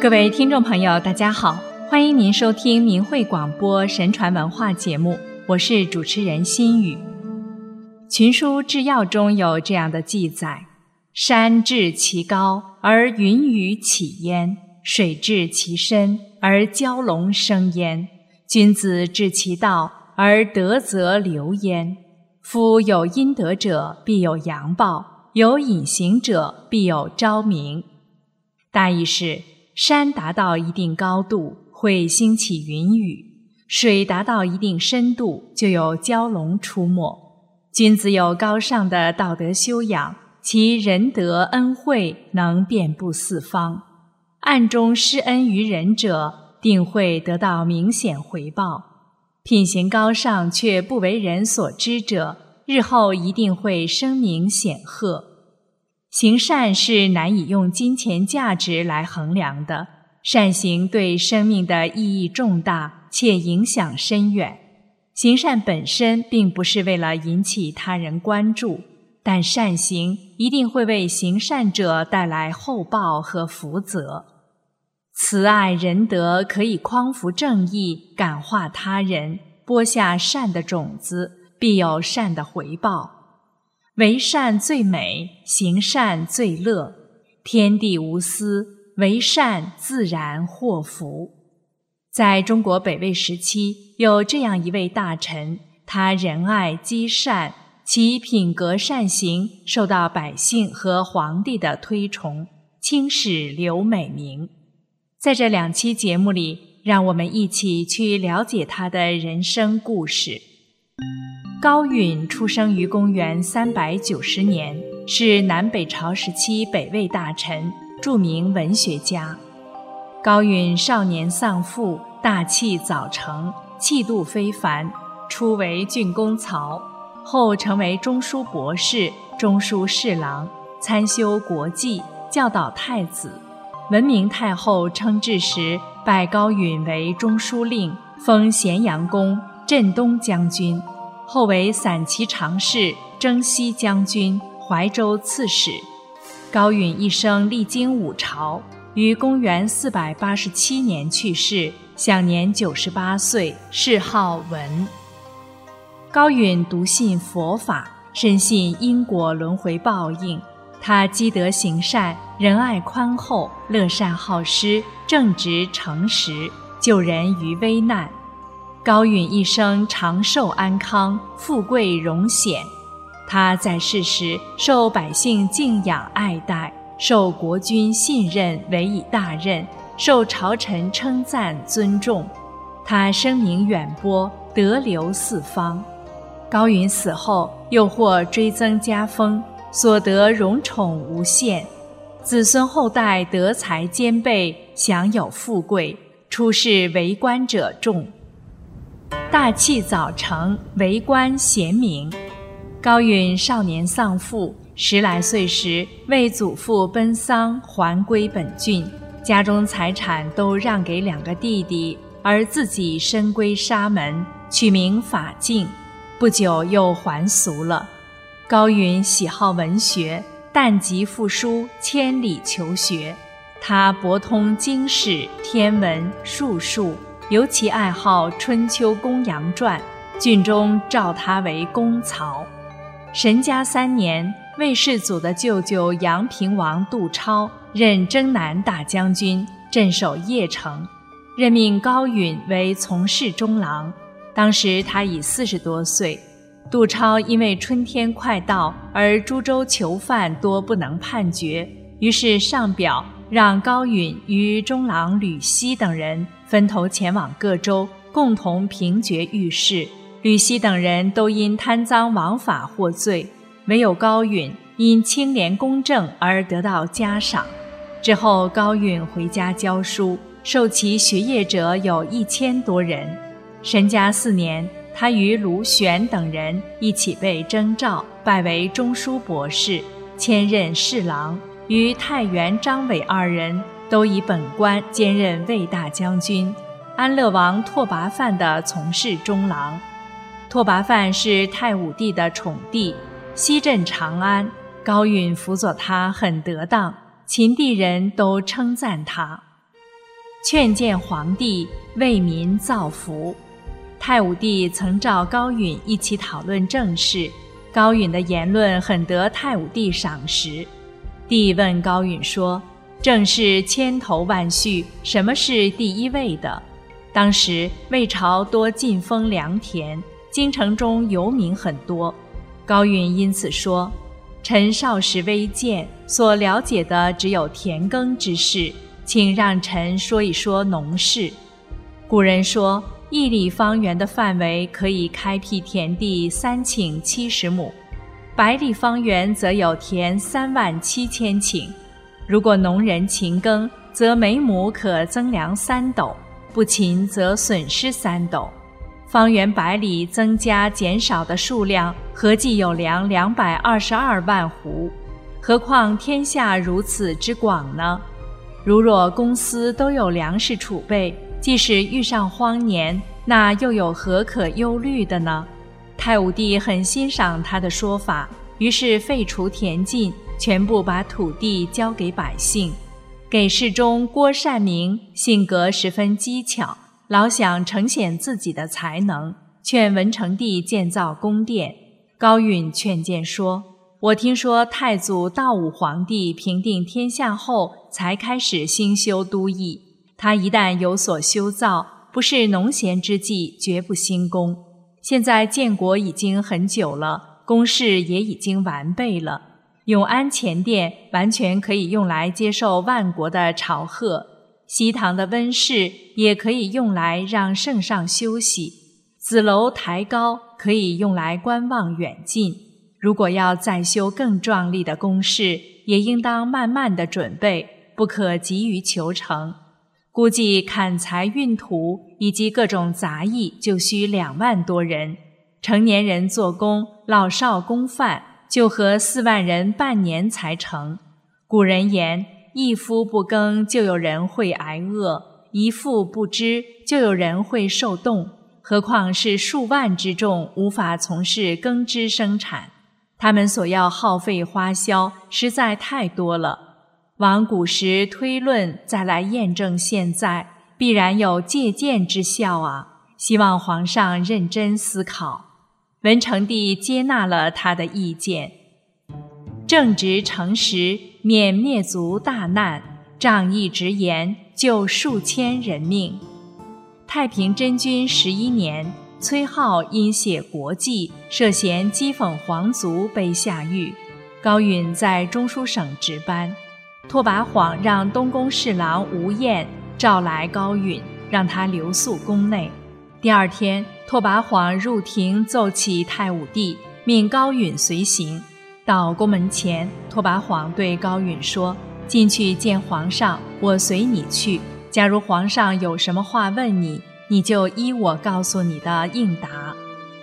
各位听众朋友，大家好，欢迎您收听明慧广播神传文化节目，我是主持人心雨。群书治要中有这样的记载：山至其高而云雨起焉，水至其深而蛟龙生焉。君子治其道而德则流焉。夫有阴德者，必有阳报；有隐形者，必有昭明。大意是。山达到一定高度，会兴起云雨；水达到一定深度，就有蛟龙出没。君子有高尚的道德修养，其仁德恩惠能遍布四方，暗中施恩于人者，定会得到明显回报。品行高尚却不为人所知者，日后一定会声名显赫。行善是难以用金钱价值来衡量的，善行对生命的意义重大且影响深远。行善本身并不是为了引起他人关注，但善行一定会为行善者带来厚报和福泽。慈爱仁德可以匡扶正义，感化他人，播下善的种子，必有善的回报。为善最美，行善最乐。天地无私，为善自然祸福。在中国北魏时期，有这样一位大臣，他仁爱积善，其品格善行受到百姓和皇帝的推崇，青史留美名。在这两期节目里，让我们一起去了解他的人生故事。高允出生于公元三百九十年，是南北朝时期北魏大臣、著名文学家。高允少年丧父，大器早成，气度非凡。初为郡公曹，后成为中书博士、中书侍郎，参修国纪，教导太子。文明太后称制时，拜高允为中书令，封咸阳公、镇东将军。后为散骑常侍、征西将军、怀州刺史。高允一生历经五朝，于公元四百八十七年去世，享年九十八岁，谥号文。高允笃信佛法，深信因果轮回报应。他积德行善，仁爱宽厚，乐善好施，正直诚实，救人于危难。高允一生长寿安康，富贵荣显。他在世时受百姓敬仰爱戴，受国君信任，委以大任，受朝臣称赞尊重。他声名远播，德流四方。高允死后，又获追增加封，所得荣宠无限，子孙后代德才兼备，享有富贵，出仕为官者众。大器早成，为官贤明。高允少年丧父，十来岁时为祖父奔丧，还归本郡，家中财产都让给两个弟弟，而自己深归沙门，取名法静。不久又还俗了。高允喜好文学，但及赋书，千里求学。他博通经史、天文、术数。尤其爱好《春秋公羊传》，郡中召他为公曹。神嘉三年，魏世祖的舅舅阳平王杜超任征南大将军，镇守邺城，任命高允为从事中郎。当时他已四十多岁。杜超因为春天快到，而诸州囚犯多不能判决，于是上表。让高允与中郎吕西等人分头前往各州，共同平决御事。吕西等人都因贪赃枉法获罪，唯有高允因清廉公正而得到嘉赏。之后，高允回家教书，受其学业者有一千多人。神嘉四年，他与卢玄等人一起被征召，拜为中书博士，迁任侍郎。与太原张伟二人都以本官兼任魏大将军，安乐王拓跋范的从事中郎。拓跋范是太武帝的宠弟，西镇长安，高允辅佐他很得当，秦地人都称赞他。劝谏皇帝为民造福。太武帝曾召高允一起讨论政事，高允的言论很得太武帝赏识。帝问高允说：“正是千头万绪，什么是第一位的？”当时魏朝多进封良田，京城中游民很多。高允因此说：“臣少时微见，所了解的只有田耕之事，请让臣说一说农事。”古人说。一里方圆的范围可以开辟田地三顷七十亩，百里方圆则有田三万七千顷。如果农人勤耕，则每亩可增粮三斗；不勤，则损失三斗。方圆百里增加减少的数量，合计有粮两百二十二万斛。何况天下如此之广呢？如若公司都有粮食储备。即使遇上荒年，那又有何可忧虑的呢？太武帝很欣赏他的说法，于是废除田禁，全部把土地交给百姓。给事中郭善明性格十分机巧，老想呈现自己的才能，劝文成帝建造宫殿。高允劝谏说：“我听说太祖道武皇帝平定天下后，才开始兴修都邑。”他一旦有所修造，不是农闲之际，绝不兴工。现在建国已经很久了，宫室也已经完备了。永安前殿完全可以用来接受万国的朝贺，西堂的温室也可以用来让圣上休息。紫楼抬高可以用来观望远近。如果要再修更壮丽的宫室，也应当慢慢的准备，不可急于求成。估计砍柴运土以及各种杂役就需两万多人，成年人做工，老少公饭，就合四万人半年才成。古人言：一夫不耕，就有人会挨饿；一妇不织，就有人会受冻。何况是数万之众，无法从事耕织生产，他们所要耗费花销实在太多了。往古时推论，再来验证现在，必然有借鉴之效啊！希望皇上认真思考。文成帝接纳了他的意见，正直诚实，免灭族大难；仗义直言，救数千人命。太平真君十一年，崔颢因写国记，涉嫌讥讽皇族，被下狱。高允在中书省值班。拓跋晃让东宫侍郎吴彦召来高允，让他留宿宫内。第二天，拓跋晃入庭奏起太武帝，命高允随行。到宫门前，拓跋晃对高允说：“进去见皇上，我随你去。假如皇上有什么话问你，你就依我告诉你的应答。”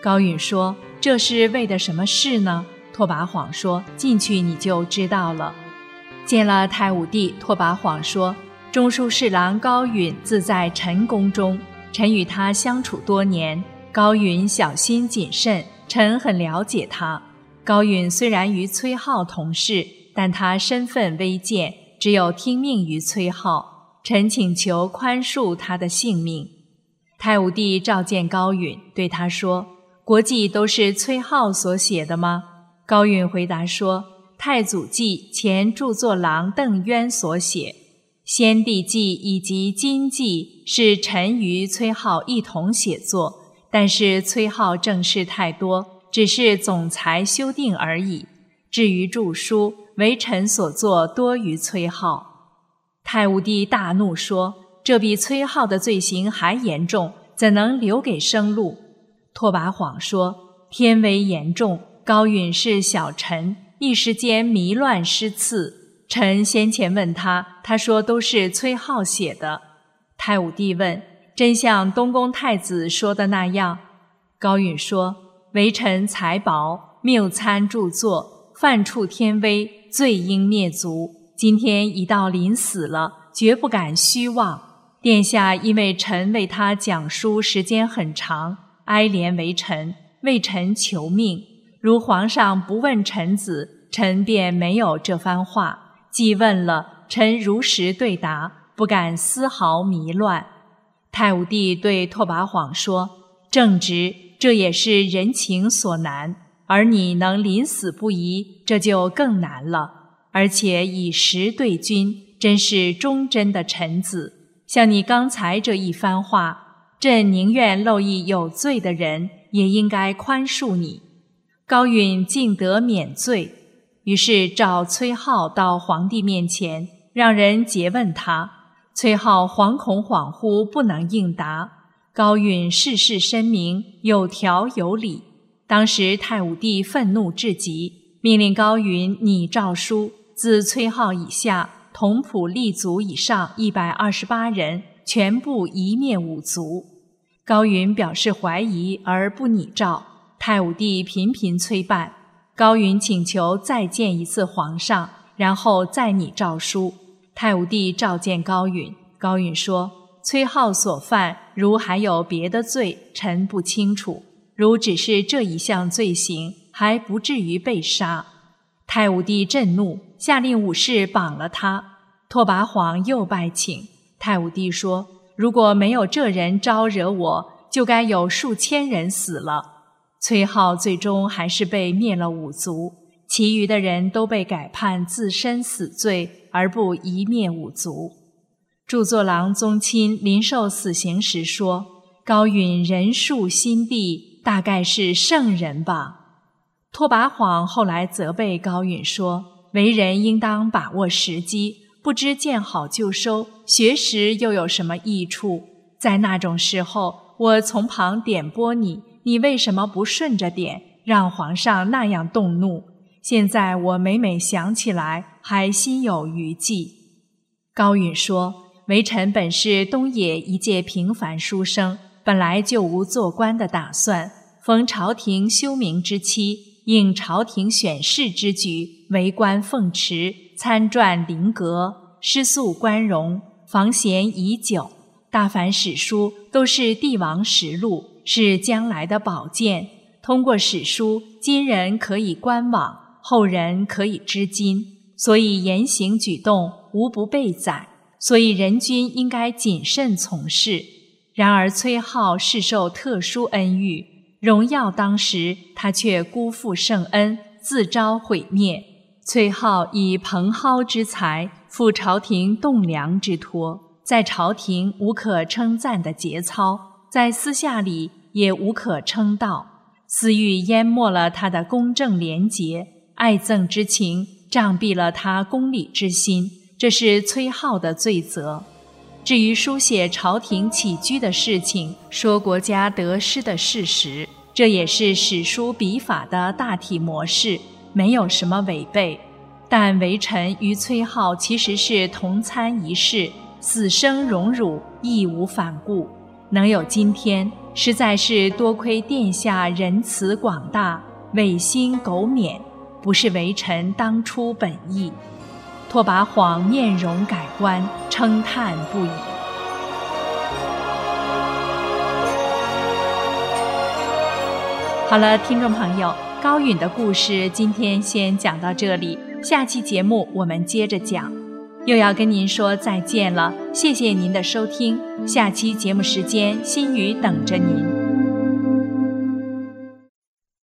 高允说：“这是为的什么事呢？”拓跋晃说：“进去你就知道了。”见了太武帝，拓跋晃说：“中书侍郎高允自在陈宫中，臣与他相处多年。高允小心谨慎，臣很了解他。高允虽然与崔颢同事，但他身份微贱，只有听命于崔颢。臣请求宽恕他的性命。”太武帝召见高允，对他说：“国记都是崔颢所写的吗？”高允回答说。太祖记前著作郎邓渊所写，先帝记以及今记是臣与崔颢一同写作，但是崔颢政事太多，只是总裁修订而已。至于著书，为臣所作多于崔颢。太武帝大怒说：“这比崔颢的罪行还严重，怎能留给生路？”拓跋晃说：“天威严重，高允是小臣。”一时间迷乱失次。臣先前问他，他说都是崔颢写的。太武帝问：“真像东宫太子说的那样？”高允说：“微臣才薄，谬参著作，犯触天威，罪应灭族。今天已到临死了，绝不敢虚妄。殿下因为臣为他讲书时间很长，哀怜为臣，为臣求命。”如皇上不问臣子，臣便没有这番话；既问了，臣如实对答。不敢丝毫迷乱。太武帝对拓跋晃说：“正直，这也是人情所难；而你能临死不疑，这就更难了。而且以实对君，真是忠贞的臣子。像你刚才这一番话，朕宁愿漏一有罪的人，也应该宽恕你。”高允竟得免罪。于是召崔浩到皇帝面前，让人诘问他。崔浩惶恐恍惚，不能应答。高允事事深明，有条有理。当时太武帝愤怒至极，命令高允拟诏书，自崔浩以下同仆立族以上一百二十八人，全部一灭五族。高允表示怀疑而不拟诏，太武帝频频催办。高允请求再见一次皇上，然后再拟诏书。太武帝召见高允，高允说：“崔浩所犯，如还有别的罪，臣不清楚。如只是这一项罪行，还不至于被杀。”太武帝震怒，下令武士绑了他。拓跋晃又拜请。太武帝说：“如果没有这人招惹我，就该有数千人死了。”崔浩最终还是被灭了五族，其余的人都被改判自身死罪，而不一灭五族。著作郎宗亲临受死刑时说：“高允仁恕心地，大概是圣人吧。”拓跋晃后来责备高允说：“为人应当把握时机，不知见好就收，学识又有什么益处？在那种时候，我从旁点拨你。”你为什么不顺着点，让皇上那样动怒？现在我每每想起来，还心有余悸。高允说：“微臣本是东野一介平凡书生，本来就无做官的打算。逢朝廷休明之期，应朝廷选士之举，为官奉持，参撰灵阁，失肃官荣，防闲已久。大凡史书，都是帝王实录。”是将来的宝剑。通过史书，今人可以观往，后人可以知今。所以言行举动无不备载。所以人君应该谨慎从事。然而崔浩是受特殊恩遇，荣耀当时，他却辜负圣恩，自招毁灭。崔浩以蓬蒿之才，负朝廷栋梁之托，在朝廷无可称赞的节操。在私下里也无可称道，私欲淹没了他的公正廉洁，爱憎之情障蔽了他公理之心，这是崔浩的罪责。至于书写朝廷起居的事情，说国家得失的事实，这也是史书笔法的大体模式，没有什么违背。但微臣与崔浩其实是同参一室，死生荣辱义无反顾。能有今天，实在是多亏殿下仁慈广大，违心苟免，不是微臣当初本意。拓跋晃面容改观，称叹不已。好了，听众朋友，高允的故事今天先讲到这里，下期节目我们接着讲。又要跟您说再见了，谢谢您的收听，下期节目时间，心语等着您。